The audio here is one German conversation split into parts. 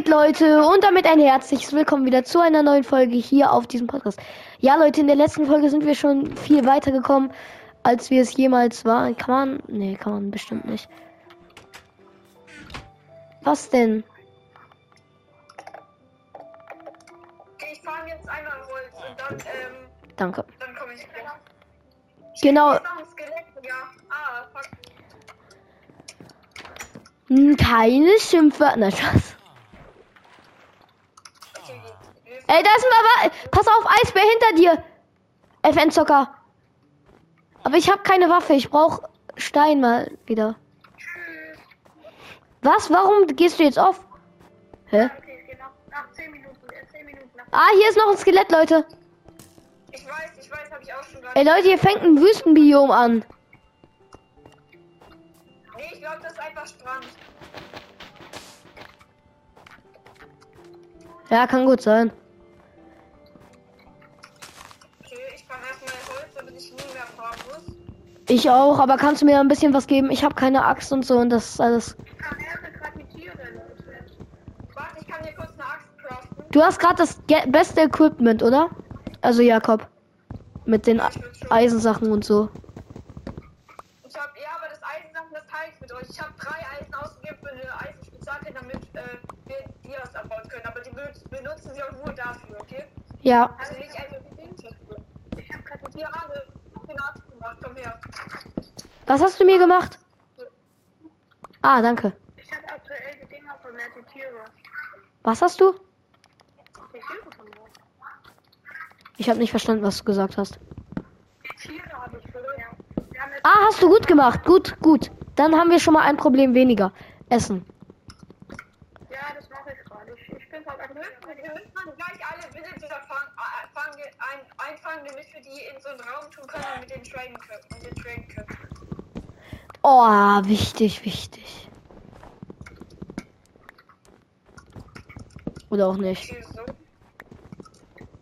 geht, Leute? Und damit ein herzliches Willkommen wieder zu einer neuen Folge hier auf diesem Podcast. Ja, Leute, in der letzten Folge sind wir schon viel weiter gekommen, als wir es jemals waren. Kann man? Nee, kann man bestimmt nicht. Was denn? Ich fahre jetzt einmal Holz und dann, ähm, Danke. dann komme ich wieder. Genau. Ah. Hm, Keine Schimpfwörter. Nein, Spaß. Okay, wir Ey, da ist ein Wa- Pass auf, Eisbär hinter dir. FN Zocker. Aber ich habe keine Waffe. Ich brauche Stein mal wieder. Was? Warum gehst du jetzt auf? Hä? Okay, es geht noch nach 10 Minuten, äh, 10 Minuten nach. Ah, hier ist noch ein Skelett, Leute. Ich weiß, ich weiß, habe ich auch schon Ey, Leute, hier fängt ein Wüstenbiom an. Nee, ich glaube, das ist einfach Strand. Ja, kann gut sein. Ich auch, aber kannst du mir ein bisschen was geben? Ich habe keine Axt und so und das ist alles. Ich kann erst gerade die Tiere, Leute. Warte, ich kann dir kurz eine Axt craften. Du hast gerade das ge- beste Equipment, oder? Also Jakob. Mit den Eisensachen und so. Ich hab, ja, aber das Eisensachen, das teile ich mit euch. Ich habe drei Eisen ausgegeben für eine Eisenspitzhacke, damit äh, wir Dias abbauen können. Aber die benut- benutzen sie auch nur dafür, okay? Ja. Also nicht einfach die dafür. Ich habe gerade hier alle den Arzt gemacht. Komm her. Was hast du mir gemacht? Ah, danke. Ich habe aktuell die Dinger von mir, die Tiere. Was hast du? Die Tiere von mir. Ich habe nicht verstanden, was du gesagt hast. Die Tiere habe ich für Ah, hast du gut gemacht. Gut, gut. Dann haben wir schon mal ein Problem weniger. Essen. Ja, das mache ich gerade. Ich, ich bin gerade am Wir müssen dann gleich alle Villager fangen, äh, fangen, ein, einfangen, damit wir die in so einen Raum tun können und mit denen traden können. Und den traden können. Oh, wichtig, wichtig. Oder auch nicht. Okay, so.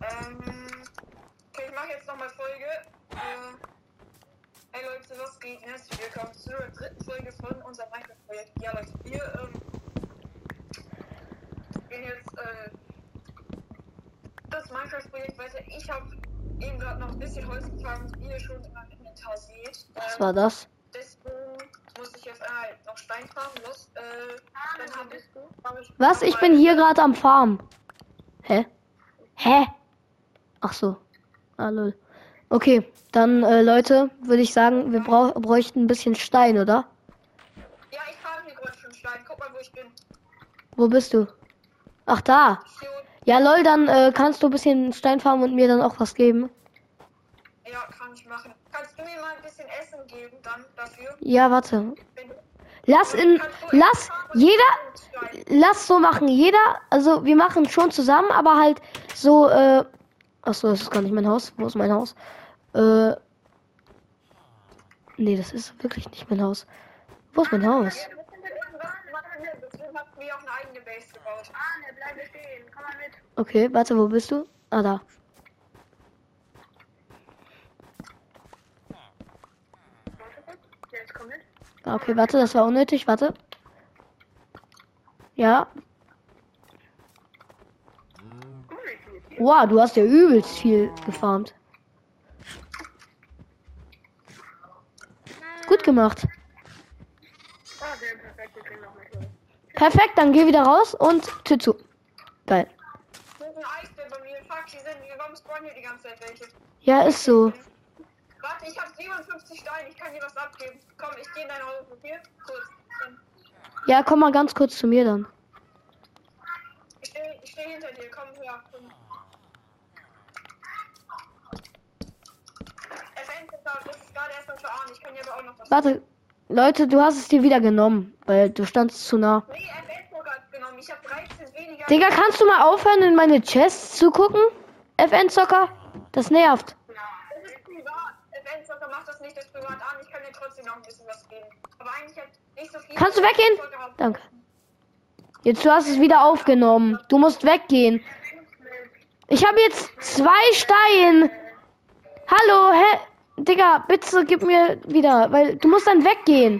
Ähm, okay, ich mache jetzt nochmal Folge. Äh, hey Leute, was geht? Herzlich willkommen zur dritten Folge von unserem Minecraft-Projekt. Ja, Leute, wir ähm, gehen jetzt äh, das Minecraft-Projekt weiter. Ich habe eben gerade noch ein bisschen Holz gefangen, wie ihr schon in meinem Inventar seht. Was Ähm, war das? Einmal noch Stein farmen. Los, äh, dann habe ich. Was? Ich bin hier gerade am Farm. Hä? Hä? Ach so. Ah, lol. Okay, dann äh, Leute, würde ich sagen, wir brauch, bräuchten ein bisschen Stein, oder? Ja, ich farme hier gerade schon Stein. Guck mal, wo ich bin. Wo bist du? Ach, da. Ja, lol, dann äh, kannst du ein bisschen Stein farmen und mir dann auch was geben. Ja, kann ich machen. Kannst du mir mal ein bisschen Essen geben dann dafür? Ja, warte. Wenn, Lass in, lass, jeder, lass so machen. Jeder, also wir machen schon zusammen, aber halt so, äh, ach so, das ist gar nicht mein Haus. Wo ist mein Haus? Äh, nee, das ist wirklich nicht mein Haus. Wo ist mein Haus? Okay, warte, wo bist du? Ah, da. Warte kurz. Jetzt komm mit. Ah, Okay, warte, das war unnötig, warte. Ja. Wow, du hast ja übelst viel gefarmt. Gut gemacht. Ah, perfekt. Dann geh wieder raus und Tür zu. Geil. Ja, ist so. Warte, ich habe 57 Steine. Ich kann dir was abgeben. Komm, ich gehe in dein Haus. Okay? Kurz. Ja, komm mal ganz kurz zu mir dann. Ich stehe steh hinter dir. Komm her. Komm. FN, das ist gerade erstmal für Arne. Ich kann dir aber auch noch was Warte, Leute, du hast es dir wieder genommen, weil du standst zu nah. Nee, genommen. Ich habe 13 weniger. Digga, kannst du mal aufhören, in meine Chests zu gucken? FN-Zocker? Das nervt. Das ist privat. FN Macht das privat an. Ich kann dir trotzdem noch ein bisschen was geben. Aber eigentlich hat nicht so viel. Kannst du weggehen? Danke. Jetzt, du hast es wieder aufgenommen. Du musst weggehen. Ich habe jetzt zwei Steine. Hallo, hä? Digga, bitte gib mir wieder, weil du musst dann weggehen.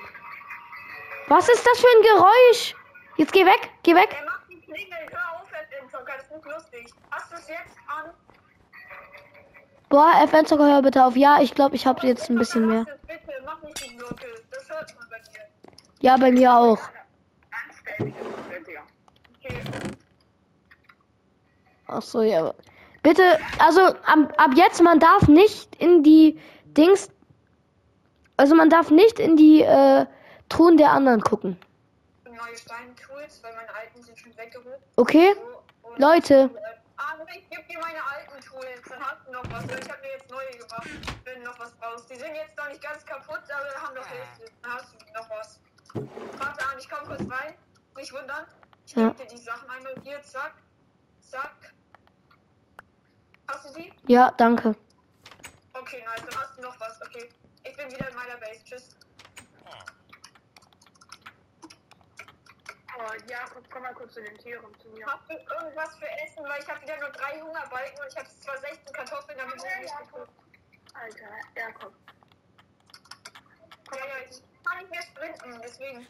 Was ist das für ein Geräusch? Jetzt geh weg, geh weg. Er macht die Klingel, hör auf, FN-Zocker, das ist nicht lustig. Hast du es jetzt an? Boah, FN Zocker, hör bitte auf. Ja, ich glaube, ich habe jetzt ein bisschen mehr. Ja, bei mir auch. Ach so, ja. Bitte, also ab, ab jetzt, man darf nicht in die Dings. Also man darf nicht in die äh, Truhen der anderen gucken. Neue Steintools, weil meine alten sind schon weggeholt. Okay? So, und- Leute. Ah, ich geb dir meine alten Tools, dann hast du noch was. Ich habe mir jetzt neue gemacht, wenn du noch was brauchst. Die sind jetzt noch nicht ganz kaputt, aber haben noch Hilfe. Dann hast du noch was. Warte an, ich komm kurz rein. Nicht wundern. Ich Ja. dir die Sachen einmal hier, zack. Zack. Hast du sie? Ja, danke. Okay, nice, dann hast du noch was. Okay. Ich bin wieder in meiner Base. Tschüss. Oh, Jakob, komm mal kurz zu den Tieren zu mir. Habt ihr irgendwas für Essen? Weil ich habe wieder nur drei Hungerbalken und ich habe zwar 16 Kartoffeln, damit ich nicht geguckt. Alter, Jakob. Ja, ja, ich kann nicht mehr sprinten, deswegen.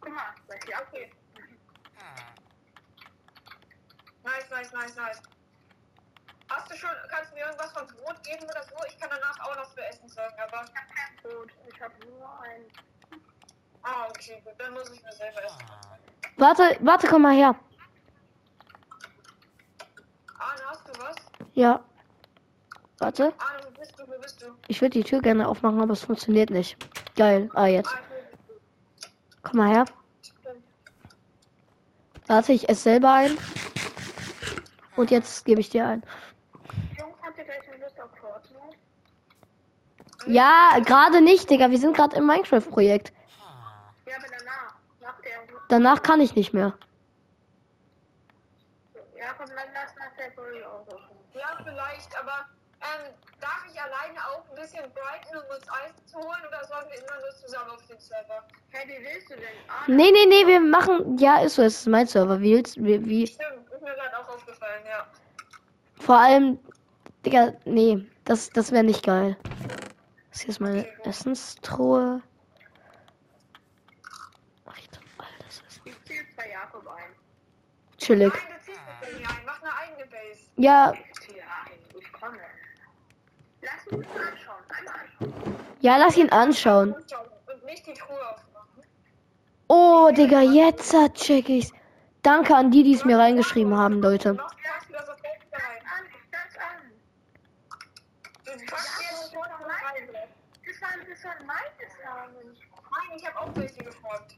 Guck mal, hier Okay. Nice, nice, nice, nice. Hast du schon, kannst du mir irgendwas von Brot geben oder so? Ich kann danach auch noch für Essen sorgen, aber. Gut, ich habe nur ein. Okay, gut, dann muss ich mir selber essen. Warte, warte, komm mal her. Arne, hast du was? Ja. Warte. Arne, wo bist du? Wo bist du? Ich würde die Tür gerne aufmachen, aber es funktioniert nicht. Geil. Ah, jetzt. Komm mal her. Warte, ich esse selber ein. Und jetzt gebe ich dir ein. Jungs, habt ihr gleich eine Lust auf Fortnite? Ja, gerade nicht, Digga. Wir sind gerade im Minecraft-Projekt. Ja, aber danach. Nach der. Danach kann ich nicht mehr. Jakob, dann lass nach der aussuchen. Ja, vielleicht, aber ähm, darf ich alleine auch ein bisschen brighten, um uns Eisen zu holen oder sollen wir immer nur zusammen auf den Server? Hey, wie willst du denn? Ah, Nee, nee, nee, wir machen. Ja, ist so, es ist mein Server. Wie willst wie, wie Stimmt, ist mir gerade auch aufgefallen, ja. Vor allem. Digga, nee, das, das wäre nicht geil. Das hier ist meine Essenstruhe. Ach, ich darf all das Essen. Bei Jakob ein. Chillig. Nein, du ziehst bei mir ein, mach eine eigene Base. Ja, Ich ziehe ein. Ich komme. Lass das anschauen. Einmal anschauen. ja, lass ihn anschauen. Und nicht die Truhe aufmachen. Oh, Digga, jetzt hat check ich's. Danke an die, die es mir reingeschrieben haben, Leute. Das war, das war meines. Nein, ich habe auch welche gefragt.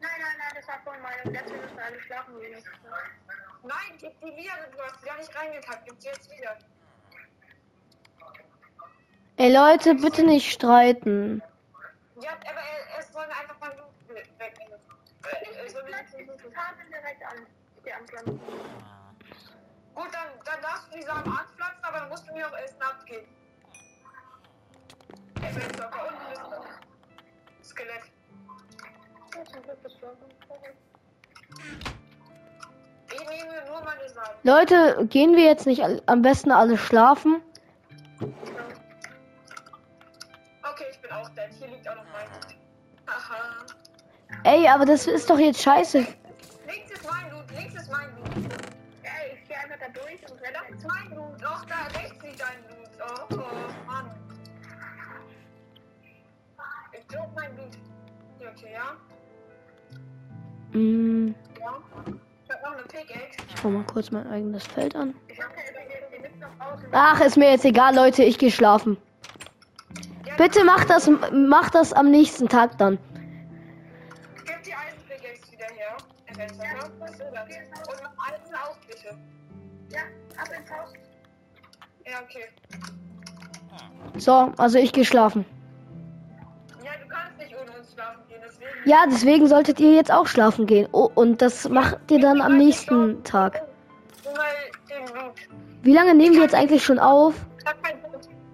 Nein, nein, nein, das war von meinem. Letzte müssen alle schlafen gehen. Nein, gib die wieder, du hast sie gar nicht reingekackt. Gib sie jetzt wieder. Ey, Leute, bitte nicht streiten. Ja, aber er, er soll einfach mal Blut wegnehmen. Mich Blut- Taten direkt an. Die anpflanzen. Gut, dann, dann darfst du die Samen anpflanzen, aber dann musst du mir auch Essen abgeben. Ey, wenn Zucker unten ist. Skelett. Leute, gehen wir jetzt nicht am besten alle schlafen? Okay, ich bin auch dead. Hier liegt auch noch mein. Haha. Ey, aber das ist doch jetzt scheiße. Links ist mein Loot, links ist mein Loot. Ey, ich geh einfach da durch und renne. Das ist mein Loot. Doch, da rechts liegt dein Loot. Oh, oh, Mann. Ich glaube mein Loot. Ja, okay, ja. Hm, Ja. Ich hab noch eine Pickaxe. ich schau mal kurz mein eigenes Feld an. Ich hab ja übrigens die mit noch außen. Ach, ist mir jetzt egal, Leute, ich gehe schlafen. Bitte mach das, mach das am nächsten Tag dann. So, also ich gehe schlafen. Ja, deswegen solltet ihr jetzt auch schlafen gehen. Oh, und das macht ihr dann am nächsten Tag. Wie lange nehmen wir jetzt eigentlich schon auf?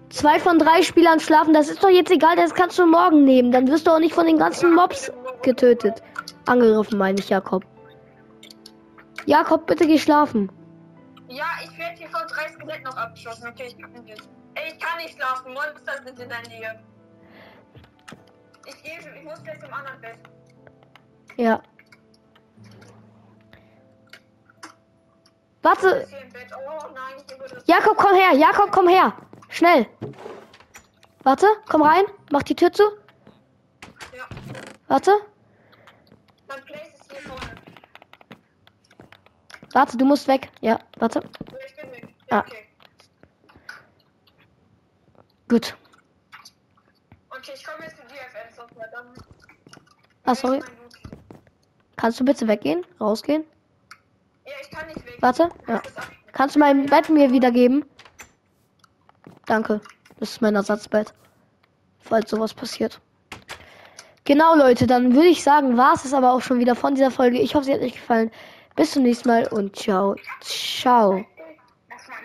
Zwei von drei Spielern schlafen, das ist doch jetzt egal, das kannst du morgen nehmen. Dann wirst du auch nicht von den ganzen Mobs getötet. Angegriffen, meine ich, Jakob. Jakob, bitte geh schlafen. Ja, ich werde hier von drei Skeletten noch abgeschossen. Okay, ich kann nicht. Ey, ich kann nicht schlafen. Monster sind in der Nähe. Ich gehe ich muss gleich zum anderen Bett. Ja. Warte. Oh, nein, Jakob, komm her. Jakob, komm her. Schnell. Warte, komm rein. Mach die Tür zu. Ja. Warte. Warte, du musst weg. Ja, warte. Weg. Ja, ah. okay. Gut. Okay, ich komme jetzt zu dir, Ah, sorry. Kannst du bitte weggehen? Rausgehen? Ja, ich kann nicht weg. Warte. Ja. Kannst du mein Bett mir wiedergeben? Danke. Das ist mein Ersatzbett. Falls sowas passiert. Genau, Leute, dann würde ich sagen, war es es aber auch schon wieder von dieser Folge. Ich hoffe, sie hat euch gefallen. Bis zum nächsten Mal und ciao. Ciao.